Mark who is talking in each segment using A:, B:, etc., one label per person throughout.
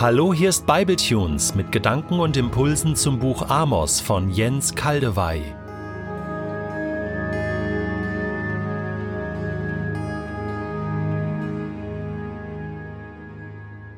A: Hallo, hier ist Bibletunes mit Gedanken und Impulsen zum Buch Amos von Jens Kaldewey.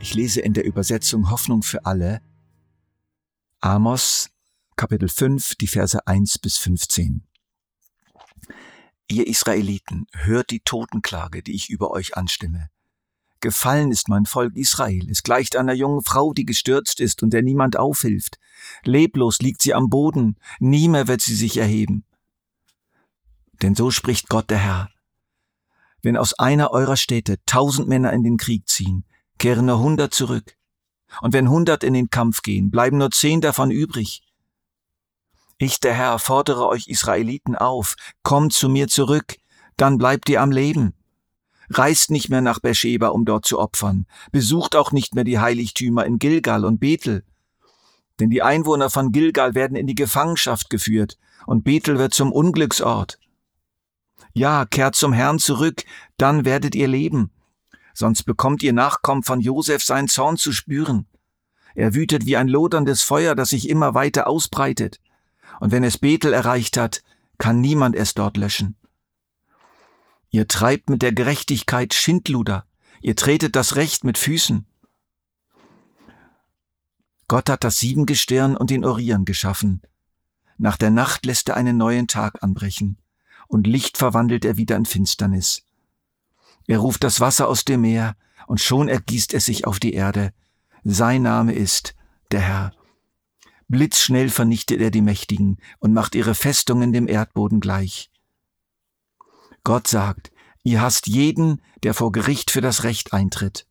B: Ich lese in der Übersetzung Hoffnung für alle Amos Kapitel 5, die Verse 1 bis 15. Ihr Israeliten, hört die Totenklage, die ich über euch anstimme. Gefallen ist mein Volk Israel. Es gleicht einer jungen Frau, die gestürzt ist und der niemand aufhilft. Leblos liegt sie am Boden, nie mehr wird sie sich erheben. Denn so spricht Gott der Herr. Wenn aus einer eurer Städte tausend Männer in den Krieg ziehen, kehren nur hundert zurück. Und wenn hundert in den Kampf gehen, bleiben nur zehn davon übrig. Ich, der Herr, fordere euch Israeliten auf, kommt zu mir zurück, dann bleibt ihr am Leben. Reist nicht mehr nach Beersheba, um dort zu opfern. Besucht auch nicht mehr die Heiligtümer in Gilgal und Bethel. Denn die Einwohner von Gilgal werden in die Gefangenschaft geführt und Bethel wird zum Unglücksort. Ja, kehrt zum Herrn zurück, dann werdet ihr leben. Sonst bekommt ihr Nachkommen von Josef seinen Zorn zu spüren. Er wütet wie ein loderndes Feuer, das sich immer weiter ausbreitet. Und wenn es Bethel erreicht hat, kann niemand es dort löschen. Ihr treibt mit der Gerechtigkeit Schindluder. Ihr tretet das Recht mit Füßen. Gott hat das Siebengestirn und den Orion geschaffen. Nach der Nacht lässt er einen neuen Tag anbrechen, und Licht verwandelt er wieder in Finsternis. Er ruft das Wasser aus dem Meer, und schon ergießt es sich auf die Erde. Sein Name ist der Herr. Blitzschnell vernichtet er die Mächtigen und macht ihre Festungen dem Erdboden gleich. Gott sagt, ihr hasst jeden, der vor Gericht für das Recht eintritt.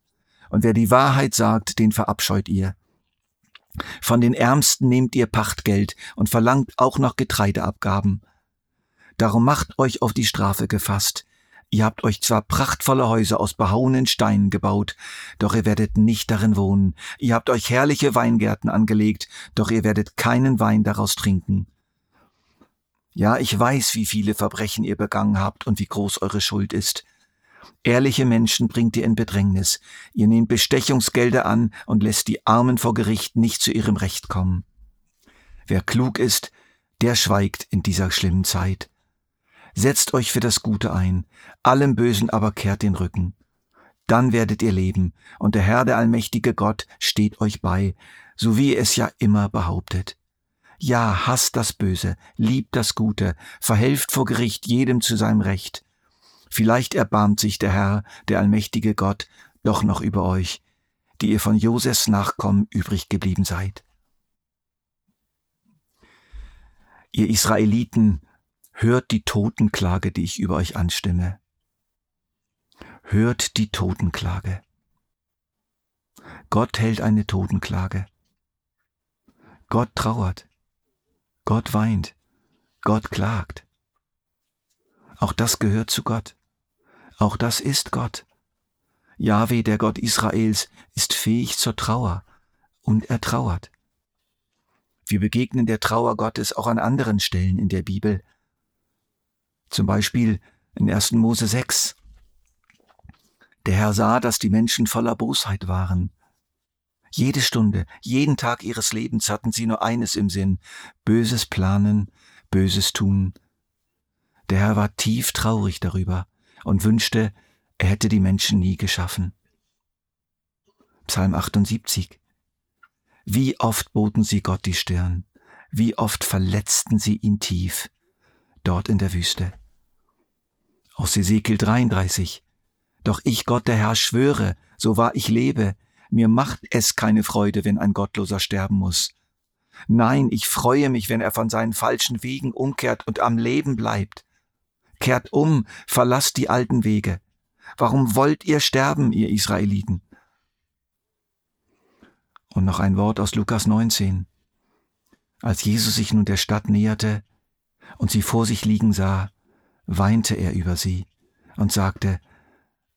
B: Und wer die Wahrheit sagt, den verabscheut ihr. Von den Ärmsten nehmt ihr Pachtgeld und verlangt auch noch Getreideabgaben. Darum macht euch auf die Strafe gefasst. Ihr habt euch zwar prachtvolle Häuser aus behauenen Steinen gebaut, doch ihr werdet nicht darin wohnen. Ihr habt euch herrliche Weingärten angelegt, doch ihr werdet keinen Wein daraus trinken. Ja, ich weiß, wie viele Verbrechen ihr begangen habt und wie groß eure Schuld ist. Ehrliche Menschen bringt ihr in Bedrängnis. Ihr nehmt Bestechungsgelder an und lässt die Armen vor Gericht nicht zu ihrem Recht kommen. Wer klug ist, der schweigt in dieser schlimmen Zeit. Setzt euch für das Gute ein, allem Bösen aber kehrt den Rücken. Dann werdet ihr leben, und der Herr, der allmächtige Gott, steht euch bei, so wie es ja immer behauptet. Ja, hasst das Böse, liebt das Gute, verhelft vor Gericht jedem zu seinem Recht. Vielleicht erbarmt sich der Herr, der allmächtige Gott, doch noch über euch, die ihr von Josefs Nachkommen übrig geblieben seid. Ihr Israeliten, hört die Totenklage, die ich über euch anstimme. Hört die Totenklage. Gott hält eine Totenklage. Gott trauert. Gott weint, Gott klagt. Auch das gehört zu Gott. Auch das ist Gott. Jahwe, der Gott Israels, ist fähig zur Trauer und er trauert. Wir begegnen der Trauer Gottes auch an anderen Stellen in der Bibel. Zum Beispiel in 1. Mose 6. Der Herr sah, dass die Menschen voller Bosheit waren jede Stunde, jeden Tag ihres Lebens hatten sie nur eines im Sinn, Böses planen, Böses tun. Der Herr war tief traurig darüber und wünschte, er hätte die Menschen nie geschaffen. Psalm 78 Wie oft boten sie Gott die Stirn, wie oft verletzten sie ihn tief, dort in der Wüste. Aus Ezekiel 33 Doch ich, Gott der Herr, schwöre, so wahr ich lebe, mir macht es keine Freude, wenn ein Gottloser sterben muss. Nein, ich freue mich, wenn er von seinen falschen Wegen umkehrt und am Leben bleibt. Kehrt um, verlasst die alten Wege. Warum wollt ihr sterben, ihr Israeliten? Und noch ein Wort aus Lukas 19. Als Jesus sich nun der Stadt näherte und sie vor sich liegen sah, weinte er über sie und sagte,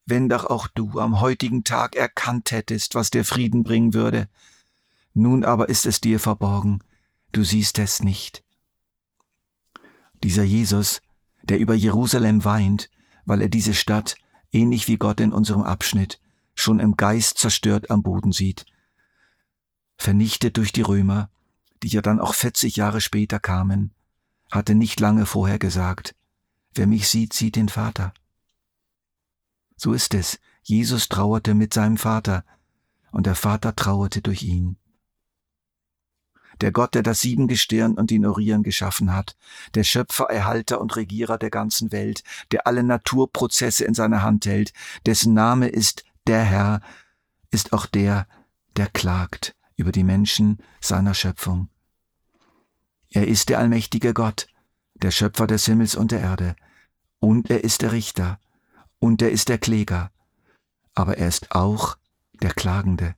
B: wenn doch auch du am heutigen Tag erkannt hättest, was der Frieden bringen würde. Nun aber ist es dir verborgen, du siehst es nicht. Dieser Jesus, der über Jerusalem weint, weil er diese Stadt, ähnlich wie Gott in unserem Abschnitt, schon im Geist zerstört am Boden sieht, vernichtet durch die Römer, die ja dann auch 40 Jahre später kamen, hatte nicht lange vorher gesagt, wer mich sieht, sieht den Vater. So ist es, Jesus trauerte mit seinem Vater, und der Vater trauerte durch ihn. Der Gott, der das Siebengestirn und die Orien geschaffen hat, der Schöpfer, Erhalter und Regierer der ganzen Welt, der alle Naturprozesse in seiner Hand hält, dessen Name ist der Herr, ist auch der, der klagt über die Menschen seiner Schöpfung. Er ist der allmächtige Gott, der Schöpfer des Himmels und der Erde, und er ist der Richter, und er ist der Kläger, aber er ist auch der Klagende.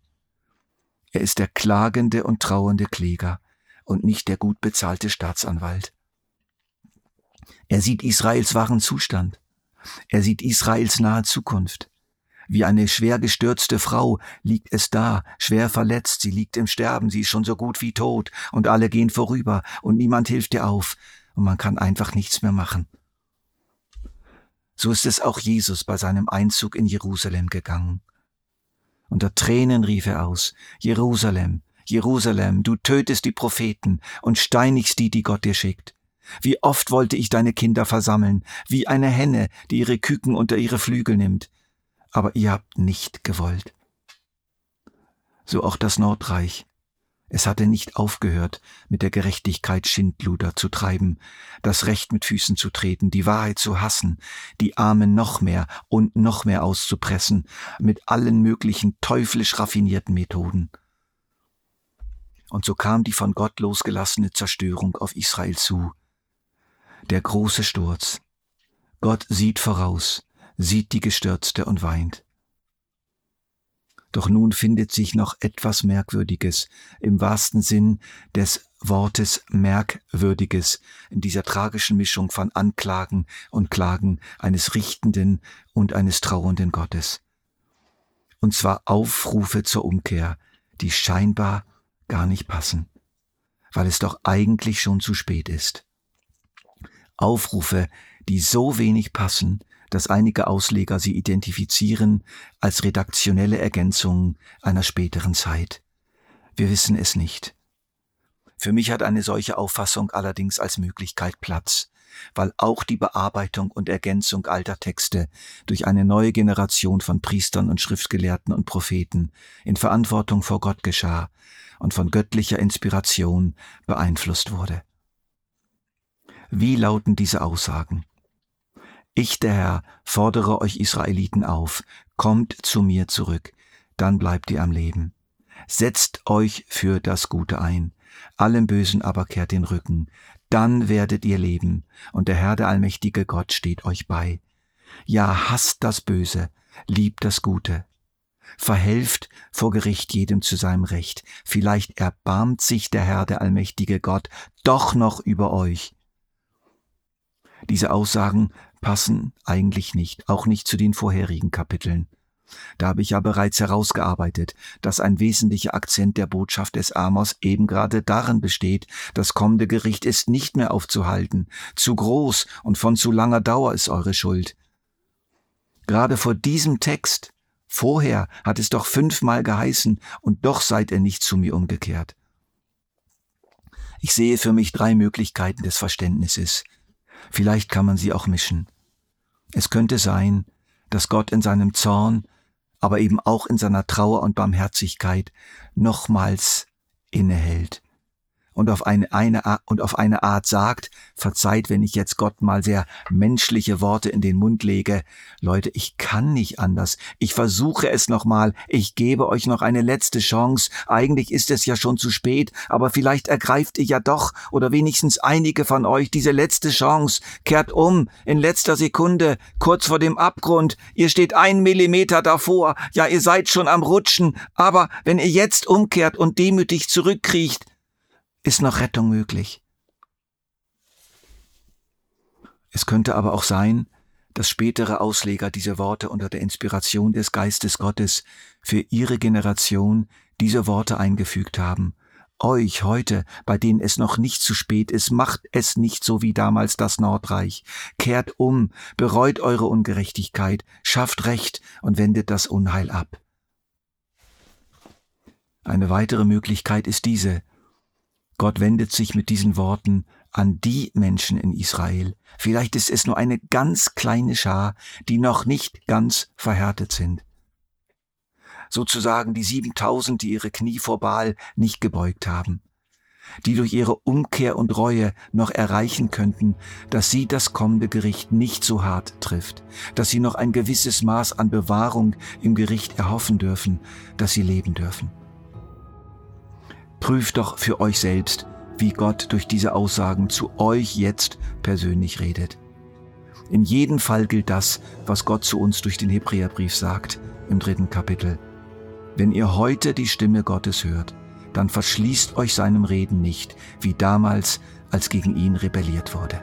B: Er ist der klagende und trauernde Kläger und nicht der gut bezahlte Staatsanwalt. Er sieht Israels wahren Zustand. Er sieht Israels nahe Zukunft. Wie eine schwer gestürzte Frau liegt es da, schwer verletzt, sie liegt im Sterben, sie ist schon so gut wie tot, und alle gehen vorüber, und niemand hilft ihr auf, und man kann einfach nichts mehr machen. So ist es auch Jesus bei seinem Einzug in Jerusalem gegangen. Unter Tränen rief er aus, Jerusalem, Jerusalem, du tötest die Propheten und steinigst die, die Gott dir schickt. Wie oft wollte ich deine Kinder versammeln, wie eine Henne, die ihre Küken unter ihre Flügel nimmt, aber ihr habt nicht gewollt. So auch das Nordreich. Es hatte nicht aufgehört, mit der Gerechtigkeit Schindluder zu treiben, das Recht mit Füßen zu treten, die Wahrheit zu hassen, die Armen noch mehr und noch mehr auszupressen, mit allen möglichen teuflisch raffinierten Methoden. Und so kam die von Gott losgelassene Zerstörung auf Israel zu. Der große Sturz. Gott sieht voraus, sieht die Gestürzte und weint. Doch nun findet sich noch etwas Merkwürdiges, im wahrsten Sinn des Wortes Merkwürdiges, in dieser tragischen Mischung von Anklagen und Klagen eines richtenden und eines trauernden Gottes. Und zwar Aufrufe zur Umkehr, die scheinbar gar nicht passen, weil es doch eigentlich schon zu spät ist. Aufrufe, die so wenig passen, dass einige Ausleger sie identifizieren als redaktionelle Ergänzung einer späteren Zeit. Wir wissen es nicht. Für mich hat eine solche Auffassung allerdings als Möglichkeit Platz, weil auch die Bearbeitung und Ergänzung alter Texte durch eine neue Generation von Priestern und Schriftgelehrten und Propheten in Verantwortung vor Gott geschah und von göttlicher Inspiration beeinflusst wurde. Wie lauten diese Aussagen? Ich, der Herr, fordere euch Israeliten auf, kommt zu mir zurück, dann bleibt ihr am Leben. Setzt euch für das Gute ein, allem Bösen aber kehrt den Rücken, dann werdet ihr leben, und der Herr, der allmächtige Gott, steht euch bei. Ja, hasst das Böse, liebt das Gute. Verhelft vor Gericht jedem zu seinem Recht, vielleicht erbarmt sich der Herr, der allmächtige Gott, doch noch über euch. Diese Aussagen passen eigentlich nicht, auch nicht zu den vorherigen Kapiteln. Da habe ich ja bereits herausgearbeitet, dass ein wesentlicher Akzent der Botschaft des Amos eben gerade darin besteht, das kommende Gericht ist nicht mehr aufzuhalten, zu groß und von zu langer Dauer ist eure Schuld. Gerade vor diesem Text, vorher hat es doch fünfmal geheißen, und doch seid ihr nicht zu mir umgekehrt. Ich sehe für mich drei Möglichkeiten des Verständnisses. Vielleicht kann man sie auch mischen. Es könnte sein, dass Gott in seinem Zorn, aber eben auch in seiner Trauer und Barmherzigkeit nochmals innehält und auf eine, eine, und auf eine Art sagt, verzeiht, wenn ich jetzt Gott mal sehr menschliche Worte in den Mund lege, Leute, ich kann nicht anders. Ich versuche es nochmal. Ich gebe euch noch eine letzte Chance. Eigentlich ist es ja schon zu spät, aber vielleicht ergreift ihr ja doch oder wenigstens einige von euch diese letzte Chance. Kehrt um in letzter Sekunde, kurz vor dem Abgrund. Ihr steht ein Millimeter davor. Ja, ihr seid schon am Rutschen. Aber wenn ihr jetzt umkehrt und demütig zurückkriecht, ist noch Rettung möglich. Es könnte aber auch sein, dass spätere Ausleger diese Worte unter der Inspiration des Geistes Gottes für ihre Generation diese Worte eingefügt haben. Euch heute, bei denen es noch nicht zu spät ist, macht es nicht so wie damals das Nordreich. Kehrt um, bereut eure Ungerechtigkeit, schafft Recht und wendet das Unheil ab. Eine weitere Möglichkeit ist diese. Gott wendet sich mit diesen Worten an die Menschen in Israel. Vielleicht ist es nur eine ganz kleine Schar, die noch nicht ganz verhärtet sind. Sozusagen die 7000, die ihre Knie vor Baal nicht gebeugt haben, die durch ihre Umkehr und Reue noch erreichen könnten, dass sie das kommende Gericht nicht so hart trifft, dass sie noch ein gewisses Maß an Bewahrung im Gericht erhoffen dürfen, dass sie leben dürfen. Prüft doch für euch selbst, wie Gott durch diese Aussagen zu euch jetzt persönlich redet. In jedem Fall gilt das, was Gott zu uns durch den Hebräerbrief sagt im dritten Kapitel. Wenn ihr heute die Stimme Gottes hört, dann verschließt euch seinem Reden nicht, wie damals, als gegen ihn rebelliert wurde.